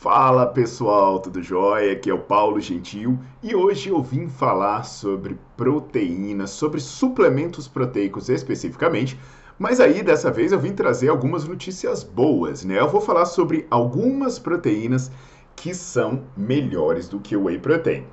Fala pessoal, tudo jóia? Aqui é o Paulo Gentil e hoje eu vim falar sobre proteínas, sobre suplementos proteicos especificamente, mas aí dessa vez eu vim trazer algumas notícias boas, né? Eu vou falar sobre algumas proteínas que são melhores do que o whey protein.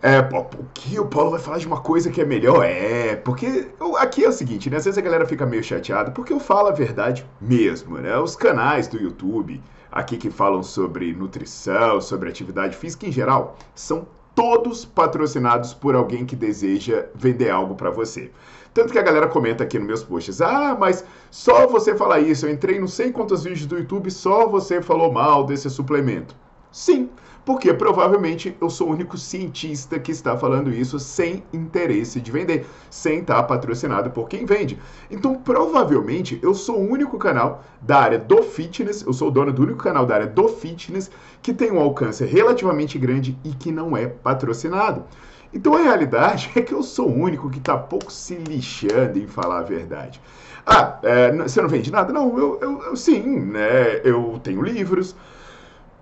É, o que o Paulo vai falar de uma coisa que é melhor? É, porque aqui é o seguinte, né? Às vezes a galera fica meio chateada porque eu falo a verdade mesmo, né? Os canais do YouTube, aqui que falam sobre nutrição, sobre atividade física em geral, são todos patrocinados por alguém que deseja vender algo para você. Tanto que a galera comenta aqui nos meus posts: ah, mas só você falar isso. Eu entrei não sei quantos vídeos do YouTube, só você falou mal desse suplemento. Sim, porque provavelmente eu sou o único cientista que está falando isso sem interesse de vender, sem estar patrocinado por quem vende. Então, provavelmente, eu sou o único canal da área do fitness, eu sou o dono do único canal da área do fitness que tem um alcance relativamente grande e que não é patrocinado. Então a realidade é que eu sou o único que está pouco se lixando em falar a verdade. Ah, é, você não vende nada? Não, eu, eu, eu sim, né? Eu tenho livros,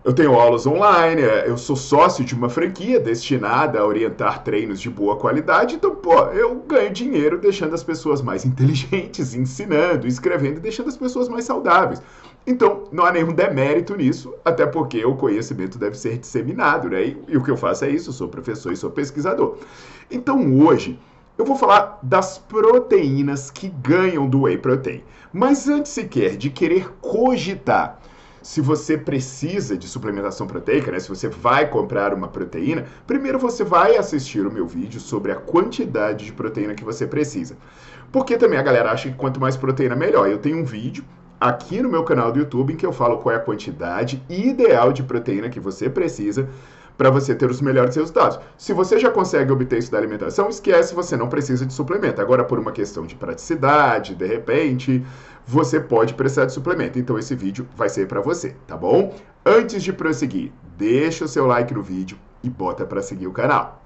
eu tenho aulas online, é, eu sou sócio de uma franquia destinada a orientar treinos de boa qualidade, então, pô, eu ganho dinheiro deixando as pessoas mais inteligentes, ensinando, escrevendo e deixando as pessoas mais saudáveis. Então, não há nenhum demérito nisso, até porque o conhecimento deve ser disseminado, né? E, e o que eu faço é isso, eu sou professor e sou pesquisador. Então, hoje, eu vou falar das proteínas que ganham do whey protein. Mas antes sequer de querer cogitar se você precisa de suplementação proteica, né? Se você vai comprar uma proteína, primeiro você vai assistir o meu vídeo sobre a quantidade de proteína que você precisa. Porque também a galera acha que quanto mais proteína melhor. Eu tenho um vídeo aqui no meu canal do YouTube em que eu falo qual é a quantidade ideal de proteína que você precisa para você ter os melhores resultados. Se você já consegue obter isso da alimentação, esquece, você não precisa de suplemento. Agora, por uma questão de praticidade, de repente, você pode precisar de suplemento. Então esse vídeo vai ser para você, tá bom? Antes de prosseguir, deixa o seu like no vídeo e bota para seguir o canal.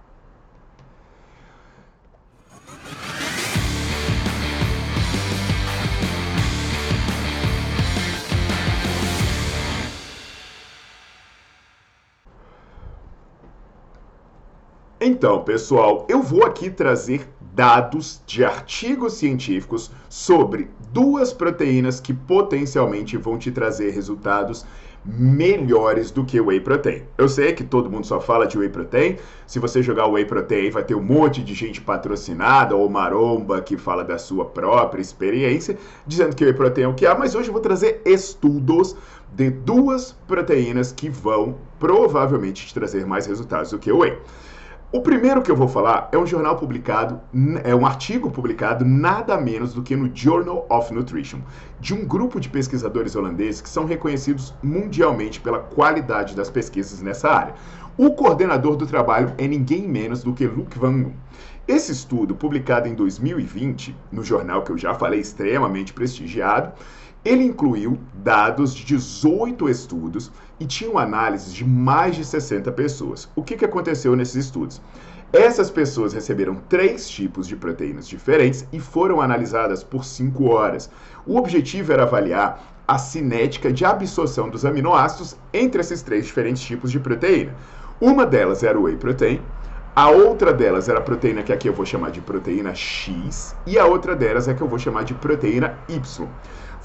Então, pessoal, eu vou aqui trazer dados de artigos científicos sobre duas proteínas que potencialmente vão te trazer resultados melhores do que o whey protein. Eu sei que todo mundo só fala de whey protein. Se você jogar whey protein, vai ter um monte de gente patrocinada ou maromba que fala da sua própria experiência, dizendo que whey protein é o que há, mas hoje eu vou trazer estudos de duas proteínas que vão provavelmente te trazer mais resultados do que o whey. O primeiro que eu vou falar é um jornal publicado, é um artigo publicado nada menos do que no Journal of Nutrition, de um grupo de pesquisadores holandeses que são reconhecidos mundialmente pela qualidade das pesquisas nessa área. O coordenador do trabalho é ninguém menos do que Luc Van Loon. Esse estudo, publicado em 2020, no jornal que eu já falei extremamente prestigiado, ele incluiu dados de 18 estudos e tinha análises de mais de 60 pessoas. O que, que aconteceu nesses estudos? Essas pessoas receberam três tipos de proteínas diferentes e foram analisadas por cinco horas. O objetivo era avaliar a cinética de absorção dos aminoácidos entre esses três diferentes tipos de proteína. Uma delas era o whey protein, a outra delas era a proteína que aqui eu vou chamar de proteína X e a outra delas é que eu vou chamar de proteína Y.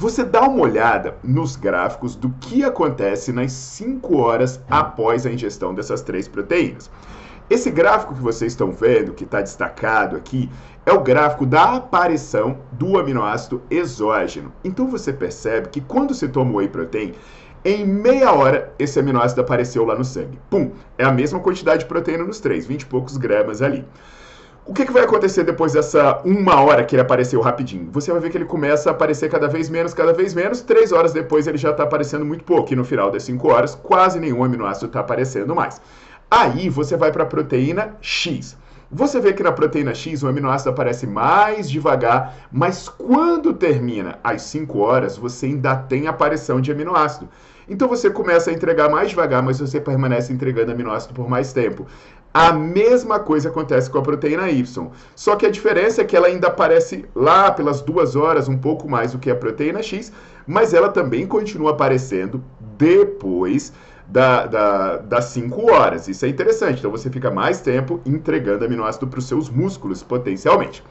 você dá uma olhada nos gráficos do que acontece nas 5 horas após a ingestão dessas três proteínas. Esse gráfico que vocês estão vendo, que está destacado aqui, é o gráfico da aparição do aminoácido exógeno. Então você percebe que quando se toma whey protein, em meia hora esse aminoácido apareceu lá no sangue. Pum! É a mesma quantidade de proteína nos três, 20 e poucos gramas ali. O que, que, vai acontecer depois dessa uma hora que ele apareceu rapidinho? Você vai ver que ele começa a aparecer cada vez menos, cada vez menos. Três horas depois ele já está aparecendo muito pouco. E no final das cinco horas, quase nenhum aminoácido está aparecendo mais. Aí você vai para a proteína X. Você vê que na proteína X o aminoácido aparece mais devagar, mas quando termina às 5 horas, você ainda tem aparição de aminoácido. Então você começa a entregar mais devagar, mas você permanece entregando aminoácido por mais tempo. A mesma coisa acontece com a proteína Y. Só que a diferença é que ela ainda aparece lá pelas duas horas, um pouco mais do que a proteína X, mas ela também continua aparecendo depois da, da, das 5 horas. Isso é interessante. Então você fica mais tempo entregando aminoácido para os seus músculos, potencialmente.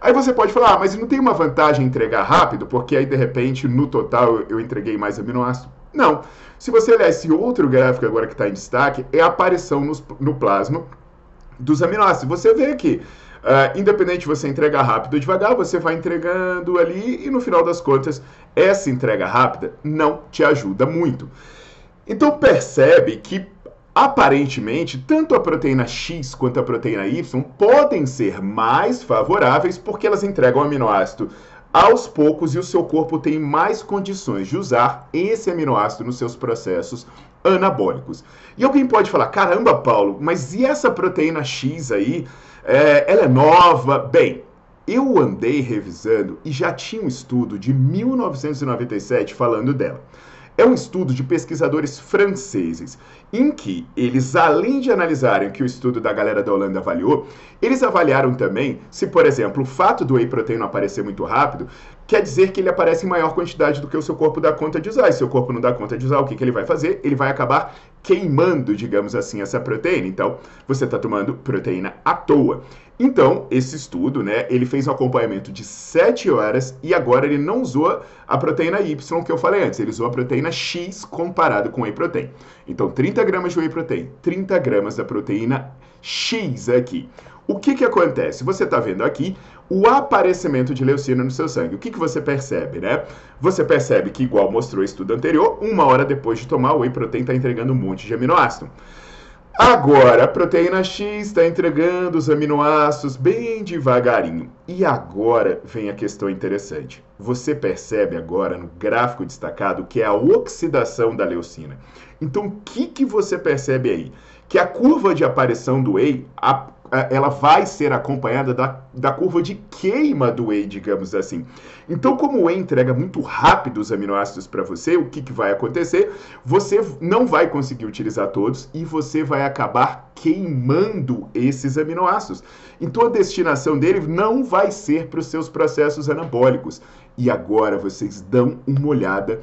Aí você pode falar, ah, mas não tem uma vantagem em entregar rápido, porque aí de repente no total eu entreguei mais aminoácido? Não. Se você olhar esse outro gráfico agora que está em destaque, é a aparição no, no plasma dos aminoácidos. Você vê que, uh, independente de você entregar rápido ou devagar, você vai entregando ali e no final das contas, essa entrega rápida não te ajuda muito. Então percebe que aparentemente tanto a proteína X quanto a proteína Y podem ser mais favoráveis porque elas entregam aminoácido aos poucos e o seu corpo tem mais condições de usar esse aminoácido nos seus processos anabólicos. E alguém pode falar, caramba, Paulo, mas e essa proteína X aí? É, ela é nova? Bem, eu andei revisando e já tinha um estudo de 1997 falando dela. É um estudo de pesquisadores franceses, em que eles, além de analisarem o que o estudo da galera da Holanda avaliou, eles avaliaram também se, por exemplo, o fato do whey protein aparecer muito rápido quer dizer que ele aparece em maior quantidade do que o seu corpo dá conta de usar. E se o corpo não dá conta de usar, o que, que ele vai fazer? Ele vai acabar queimando, digamos assim, essa proteína. Então, você está tomando proteína à toa. Então, esse estudo, né, ele fez um acompanhamento de 7 horas e agora ele não usou a proteína Y que eu falei antes, ele usou a proteína X comparado com whey protein. Então, 30 gramas de whey protein, 30 gramas da proteína X aqui. O que, que acontece? Você está vendo aqui o aparecimento de leucina no seu sangue. O que, que você percebe, né? Você percebe que, igual mostrou o estudo anterior, uma hora depois de tomar, o whey protein está entregando um monte de aminoácido. Agora, a proteína X está entregando os aminoácidos bem devagarinho. E agora vem a questão interessante. Você percebe agora no gráfico destacado que é a oxidação da leucina. Então, o que, que você percebe aí? Que a curva de aparição do whey, ela vai ser acompanhada da, da curva de queima do whey, digamos assim. Então, como o whey entrega muito rápido os aminoácidos para você, o que, que vai acontecer? Você não vai conseguir utilizar todos e você vai acabar queimando esses aminoácidos. Então, a destinação dele não vai ser para os seus processos anabólicos. E agora vocês dão uma olhada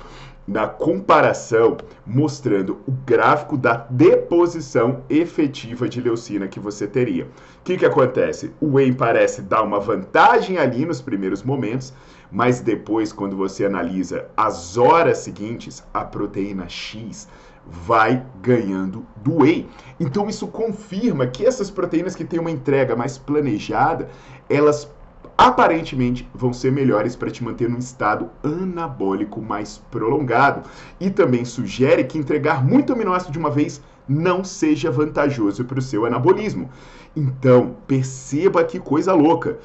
na comparação mostrando o gráfico da deposição efetiva de leucina que você teria. O que, que acontece? O whey parece dar uma vantagem ali nos primeiros momentos, mas depois, quando você analisa as horas seguintes, a proteína X vai ganhando do whey. Então isso confirma que essas proteínas que têm uma entrega mais planejada, elas aparentemente vão ser melhores para te manter num estado anabólico mais prolongado. E também sugere que entregar muito aminoácido de uma vez não seja vantajoso para o seu anabolismo. Então, perceba que coisa louca.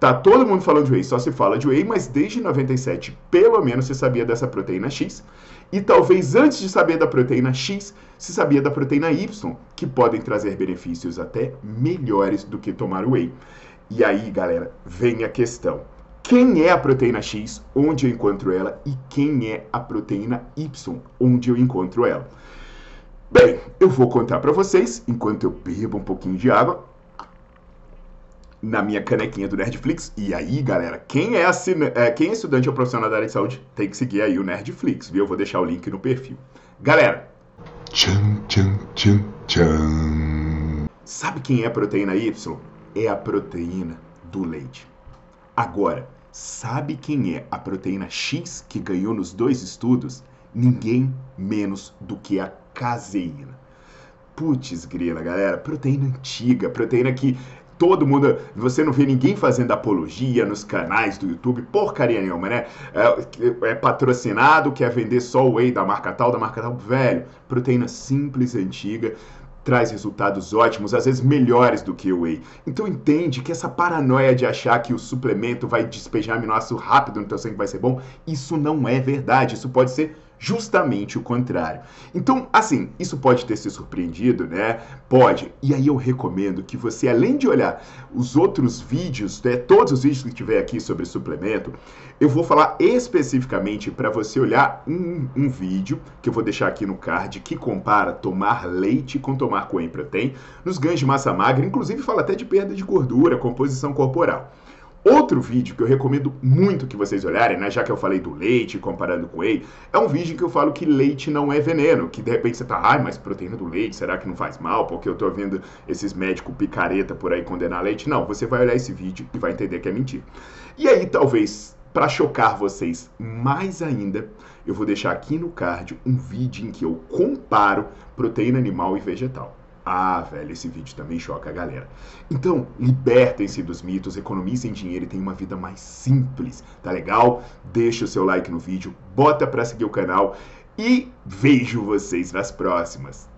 Tá todo mundo falando de whey, só se fala de whey, mas desde 97, pelo menos, se sabia dessa proteína X. E talvez antes de saber da proteína X, se sabia da proteína Y, que podem trazer benefícios até melhores do que tomar whey. E aí, galera, vem a questão. Quem é a proteína X, onde eu encontro ela, e quem é a proteína Y, onde eu encontro ela? Bem, eu vou contar para vocês, enquanto eu bebo um pouquinho de água, na minha canequinha do Nerdflix. E aí, galera, quem é, assina... é, quem é estudante ou profissional da área de saúde tem que seguir aí o Nerdflix, viu? Eu vou deixar o link no perfil. Galera, tchan, tchan, tchan, tchan. sabe quem é a proteína Y? É a proteína do leite. Agora, Sabe quem é a proteína X que ganhou nos dois estudos? Ninguém menos do que a caseína. Putz, grila, galera, proteína antiga, proteína que todo mundo. Você não vê ninguém fazendo apologia nos canais do YouTube, porcaria nenhuma, né? É, é, patrocinado, quer vender só o whey da marca tal, da marca tal. Velho, proteína simples, antiga, traz resultados ótimos, às vezes melhores do que o whey. Então entende que essa paranoia de achar que o suplemento vai despejar aminoácido rápido no teu sangue vai ser bom, isso não é verdade. Isso pode ser justamente o contrário. Então, assim, isso pode ter se surpreendido, né? Pode. E aí eu recomendo que você, além de olhar os outros vídeos, né, todos os vídeos que tiver aqui sobre suplemento, eu vou falar especificamente para você olhar um, um, vídeo que eu vou deixar aqui no card que compara tomar leite com tomar whey protein nos ganhos de massa magra, inclusive fala até de perda de gordura, composição corporal. Outro vídeo que eu recomendo muito que vocês olharem, né, já que eu falei do leite comparando com whey, é um vídeo que eu falo que leite não é veneno, que de repente você tá, ai, mas proteína do leite, será que não faz mal? Porque eu tô vendo esses médicos picareta por aí condenar leite. Não, você vai olhar esse vídeo e vai entender que é mentira. E aí, talvez, para chocar vocês mais ainda, eu vou deixar aqui no card um vídeo em que eu comparo proteína animal e vegetal. Ah, velho, esse vídeo também choca a galera. Então, libertem-se dos mitos, economizem dinheiro e tenham uma vida mais simples, tá legal? Deixa o seu like no vídeo, bota pra seguir o canal e vejo vocês nas próximas.